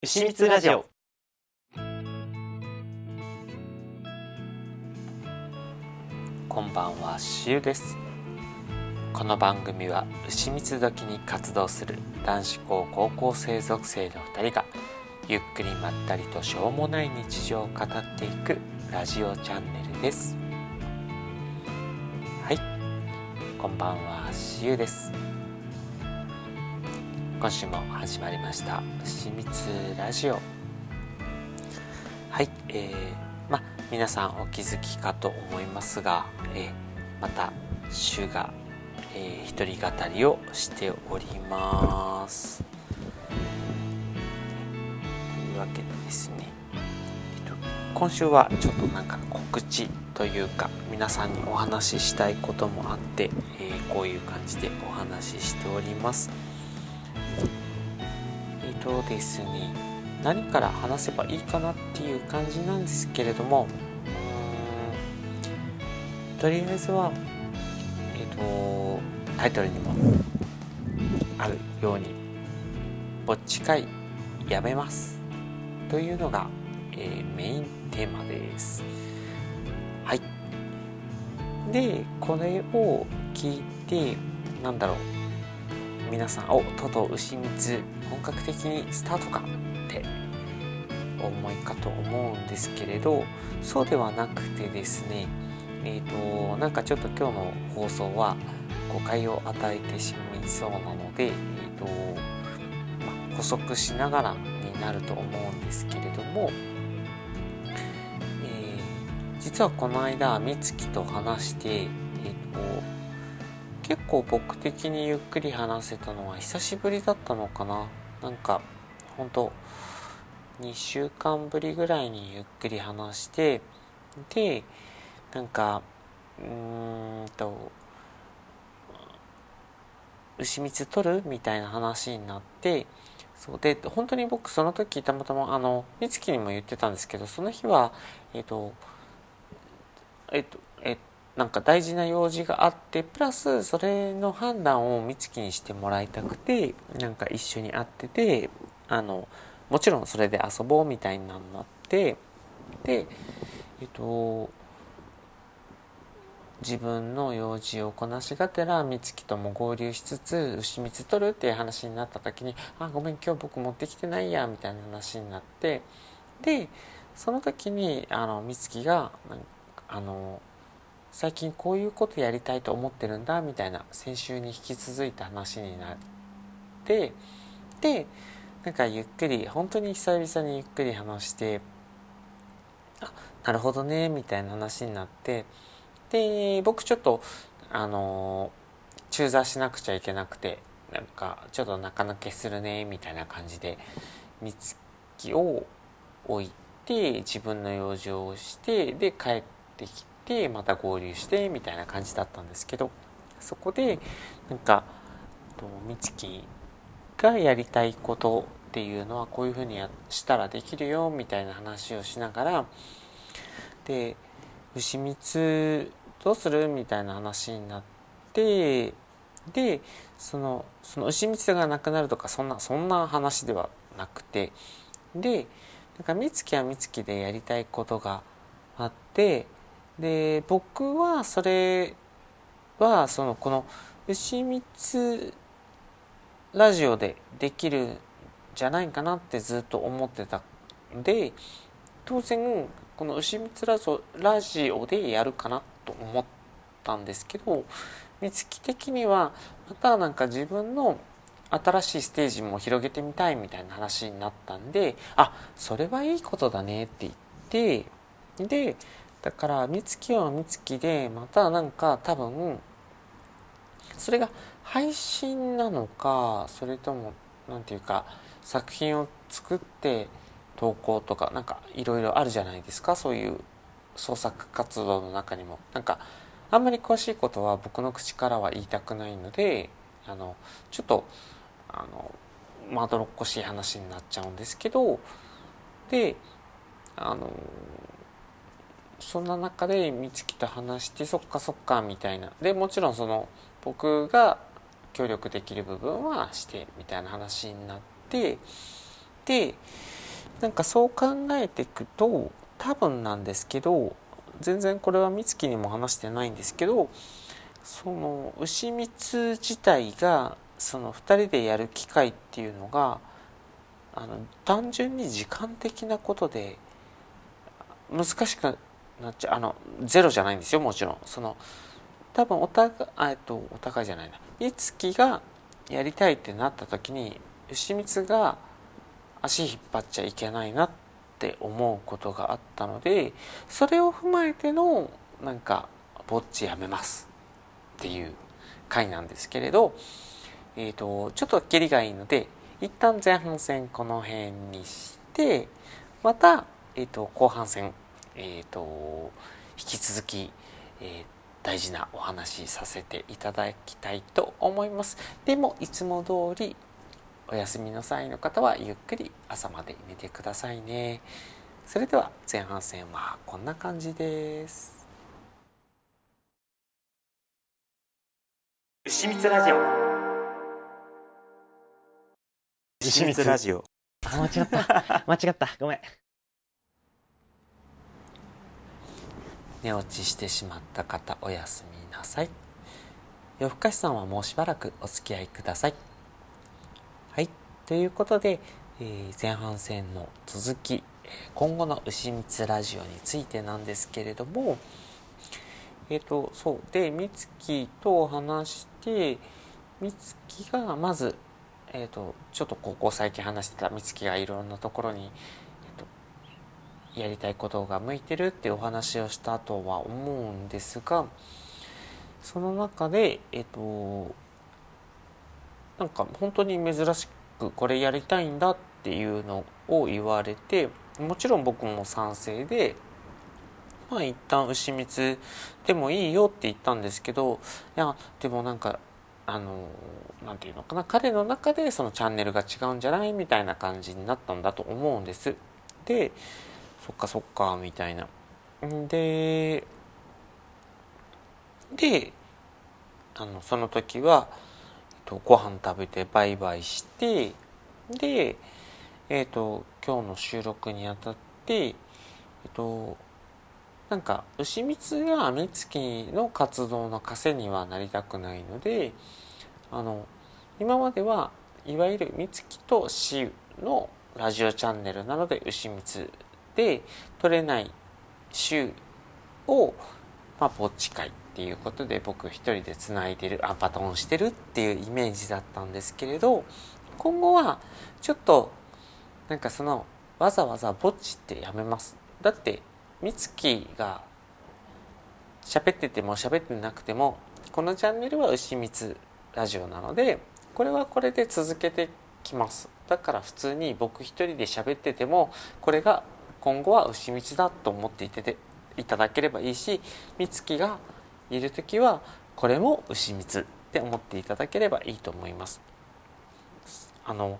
牛光ラジオ。こんばんはしゅうです。この番組は牛光時に活動する男子校高校生属性の2人がゆっくりまったりとしょうもない日常を語っていくラジオチャンネルです。はい。こんばんはしゆうです。今週も始まりました。牛光ラジオ。はいえー、ま皆さんお気づきかと思いますが、えー、また週が、えー、一人語りをしております。というわけでですね、今週はちょっとなんか告知というか皆さんにお話ししたいこともあって、えー、こういう感じでお話ししております、とですね。何から話せばいいかなっていう感じなんですけれども。とりあえずはえっ、ー、とタイトルにもあるように「ぼっち会やめます」というのが、えー、メインテーマです。はい。でこれを聞いてなんだろう。皆さん「おとうとう牛蜜本格的にスタートか」って思いかと思うんですけれどそうではなくてですねえっ、ー、となんかちょっと今日の放送は誤解を与えてしまいそうなので、えーとま補足しながらになると思うんですけれども、えー、実はこの間美月と話して、えーと結構僕的にゆっくり話せたのは久しぶりだったのかな。なんか本当2週間ぶりぐらいにゆっくり話してでなんかうーんと牛蜜取るみたいな話になってそうで本当に僕その時たまたまあの美月にも言ってたんですけどその日はえっ、とえっ、とえなんか大事な用事があってプラスそれの判断を美月にしてもらいたくてなんか一緒に会っててあのもちろんそれで遊ぼうみたいになってでえっと自分の用事をこなしがてら美月とも合流しつつ牛蜜取るっていう話になった時に「あごめん今日僕持ってきてないや」みたいな話になってでその時にあの美月があの「最近こういうことやりたいと思ってるんだ」みたいな。先週に引き続いた話になってでなんかゆっくり本当に久々にゆっくり話してあなるほどねみたいな話になってで僕ちょっとあの中座しなくちゃいけなくてなんかちょっと中抜けするねみたいな感じで美月を置いて自分の用事をしてで帰ってきてまた合流してみたいな感じだったんですけどそこでなんか美月がやりたいことっていうのはこういうふうにしたらできるよみたいな話をしながらで牛蜜どうするみたいな話になってでそのその牛蜜がなくなるとかそんなそんな話ではなくてでなんか美月は美月でやりたいことがあってで僕はそれはそのこの牛蜜ラジオでできるんじゃないかなってずっと思ってたんで当然この牛蜜ララジオでやるかなと思ったんですけど美月的にはまたなんか自分の新しいステージも広げてみたいみたいな話になったんであそれはいいことだねって言ってでだから美月は美月でまたなんか多分それが配信なのかそれとも何て言うか作品を作って投稿とかなんかいろいろあるじゃないですか。そういう創作活動の中にも。なんかあんまり詳しいことは僕の口からは言いたくないのであのちょっとあのまどろっこしい話になっちゃうんですけどであのそんな中で美月と話してそっかそっかみたいな。でもちろんその僕が協力できる部分はしてみたいな話になってでなんかそう考えていくと多分なんですけど全然これは美月にも話してないんですけどその牛蜜自体がその2人でやる機会っていうのがあの単純に時間的なことで難しくなっちゃう。あのゼロじゃないんですよもちろん。その多分お互いえっとお互いじゃないな。美月がやりたいってなった時に牛光が足引っ張っちゃいけないなって思うことがあったのでそれを踏まえてのなんかぼっちやめますっていう回なんですけれど、えーと、ちょっと切りがいいので一旦前半戦この辺にしてまた、えーと、後半戦、えーと、引き続き、えー、大事なお話しさせていただきたいと思います。でもいつも通りお休みの際の方はゆっくり朝まで寝てくださいね。それでは前半戦はこんな感じです。牛蜜ラジオ牛蜜ラジオあ間違った間違ったごめん寝落ちしてしまった方おやすみなさい。夜更かしさんはもうしばらくお付き合いください。はい。ということで、えー、前半戦の続き今後の牛蜜ラジオについてなんですけれどもえっ、ー、とそう。で美月と話して美月がまず、えーと、ちょっとここ最近話してた美月がいろんなところに、やりたいことが向いてるっていうお話をしたとは思うんですがその中でえっ、となんか本当に珍しくこれやりたいんだっていうのを言われてもちろん僕も賛成でまあ一旦牛蜜でもいいよって言ったんですけどいやでもなんかあの何て言うのかな彼の中でそのチャンネルが違うんじゃないみたいな感じになったんだと思うんです。でそっかそっかみたいな。でであのその時は、えっと、ご飯食べてバイバイしてでえっと今日の収録にあたってえっとなんか牛光が美月の活動の枷にはなりたくないのであの今まではいわゆる美月と私のラジオチャンネルなので牛光で取れない週を、まあ、ぼっち会っていうことで僕一人でつないでるあバトンしてるっていうイメージだったんですけれど今後はちょっとなんかそのわざわざぼっちってやめます。だって美月が喋ってても喋ってなくてもこのチャンネルは牛光ラジオなのでこれはこれで続けてきます。だから普通に僕一人で喋っててもこれが今後は牛光だと思っていていただければいいし美月がいる時はこれも牛光って思っていただければいいと思います。あの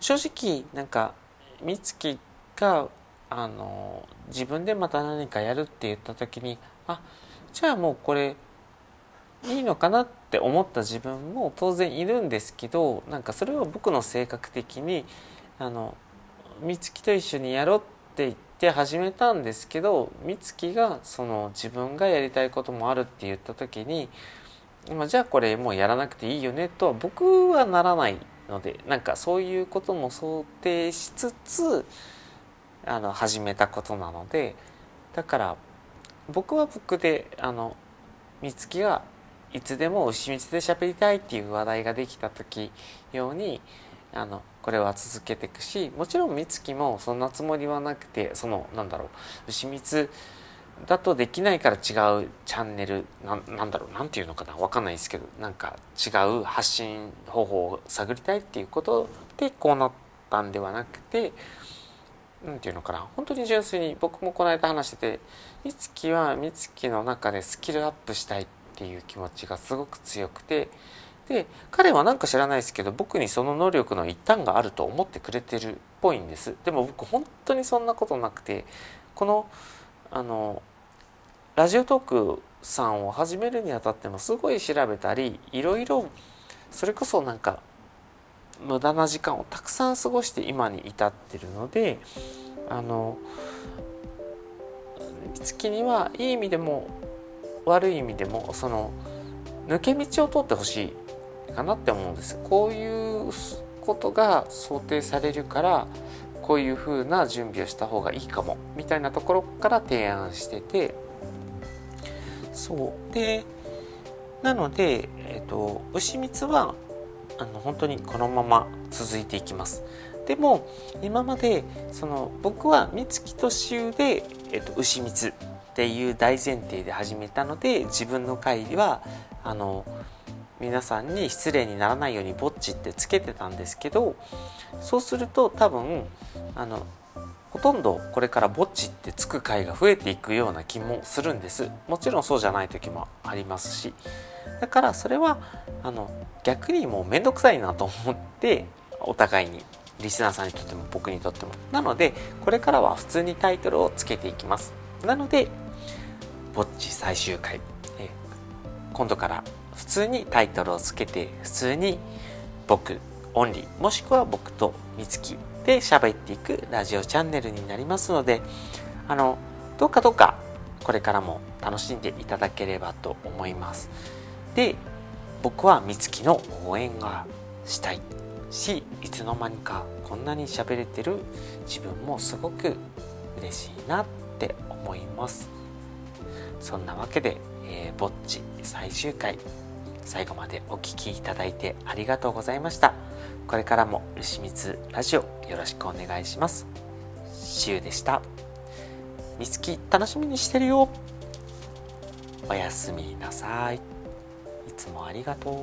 正直なんか美月があの自分でまた何かやるって言った時にあじゃあもうこれいいのかなって思った自分も当然いるんですけどなんかそれは僕の性格的にあの美月と一緒にやろうってって言って始めたんですけど美月がその自分がやりたいこともあるって言った時に、まあ、じゃあこれもうやらなくていいよねとは僕はならないのでなんかそういうことも想定しつつあの始めたことなのでだから僕は僕であの美月がいつでも牛蜜で喋りたいっていう話題ができた時ようにあのこれは続けていくしもちろん美月もそんなつもりはなくてそのなんだろう牛蜜だとできないから違うチャンネルなんだろうなんていうのかな分かんないですけどなんか違う発信方法を探りたいっていうことでこうなったんではなくて何て言うのかな本当に純粋に僕もこの間話してて美月は美月の中でスキルアップしたいっていう気持ちがすごく強くてで彼は何か知らないですけど僕にその能力の一端があると思ってくれてるっぽいんです。でも僕本当にそんなことなくてこのあのラジオトークさんを始めるにあたってもすごい調べたりいろいろそれこそなんか無駄な時間をたくさん過ごして今に至ってるのであの月にはいい意味でも悪い意味でもその抜け道を通ってほしい。かなって思うんですこういうことが想定されるからこういう風な準備をした方がいいかもみたいなところから提案してて。そう。でなので、えーと、牛蜜はあの本当にこのまま続いていきます。でも今までその僕は三月と秋で、えーと、牛蜜っていう大前提で始めたので自分の会はあの皆さんに失礼にならないようにぼっちってつけてたんですけどそうすると多分あのほとんどこれからぼっちってつく回が増えていくような気もするんです。もちろんそうじゃない時もありますし。だからそれはあの逆にもう面倒くさいなと思ってお互いにリスナーさんにとっても僕にとっても。なのでこれからは普通にタイトルをつけていきます。なのでぼっち最終回。え今度から通にタイトルをつけて普通に僕オンリーもしくは僕と美月で喋っていくラジオチャンネルになりますのであのどうかどうかこれからも楽しんでいただければと思います。で僕は美月の応援がしたいしいつの間にかこんなに喋れてる自分もすごく嬉しいなって思います。そんなわけで、えー、ぼっち最終回。最後までお聴きいただいてありがとうございました。これからも牛光ラジオよろしくお願いします。しゅうでした。みつき楽しみにしてるよ。おやすみなさい。いつもありがとう。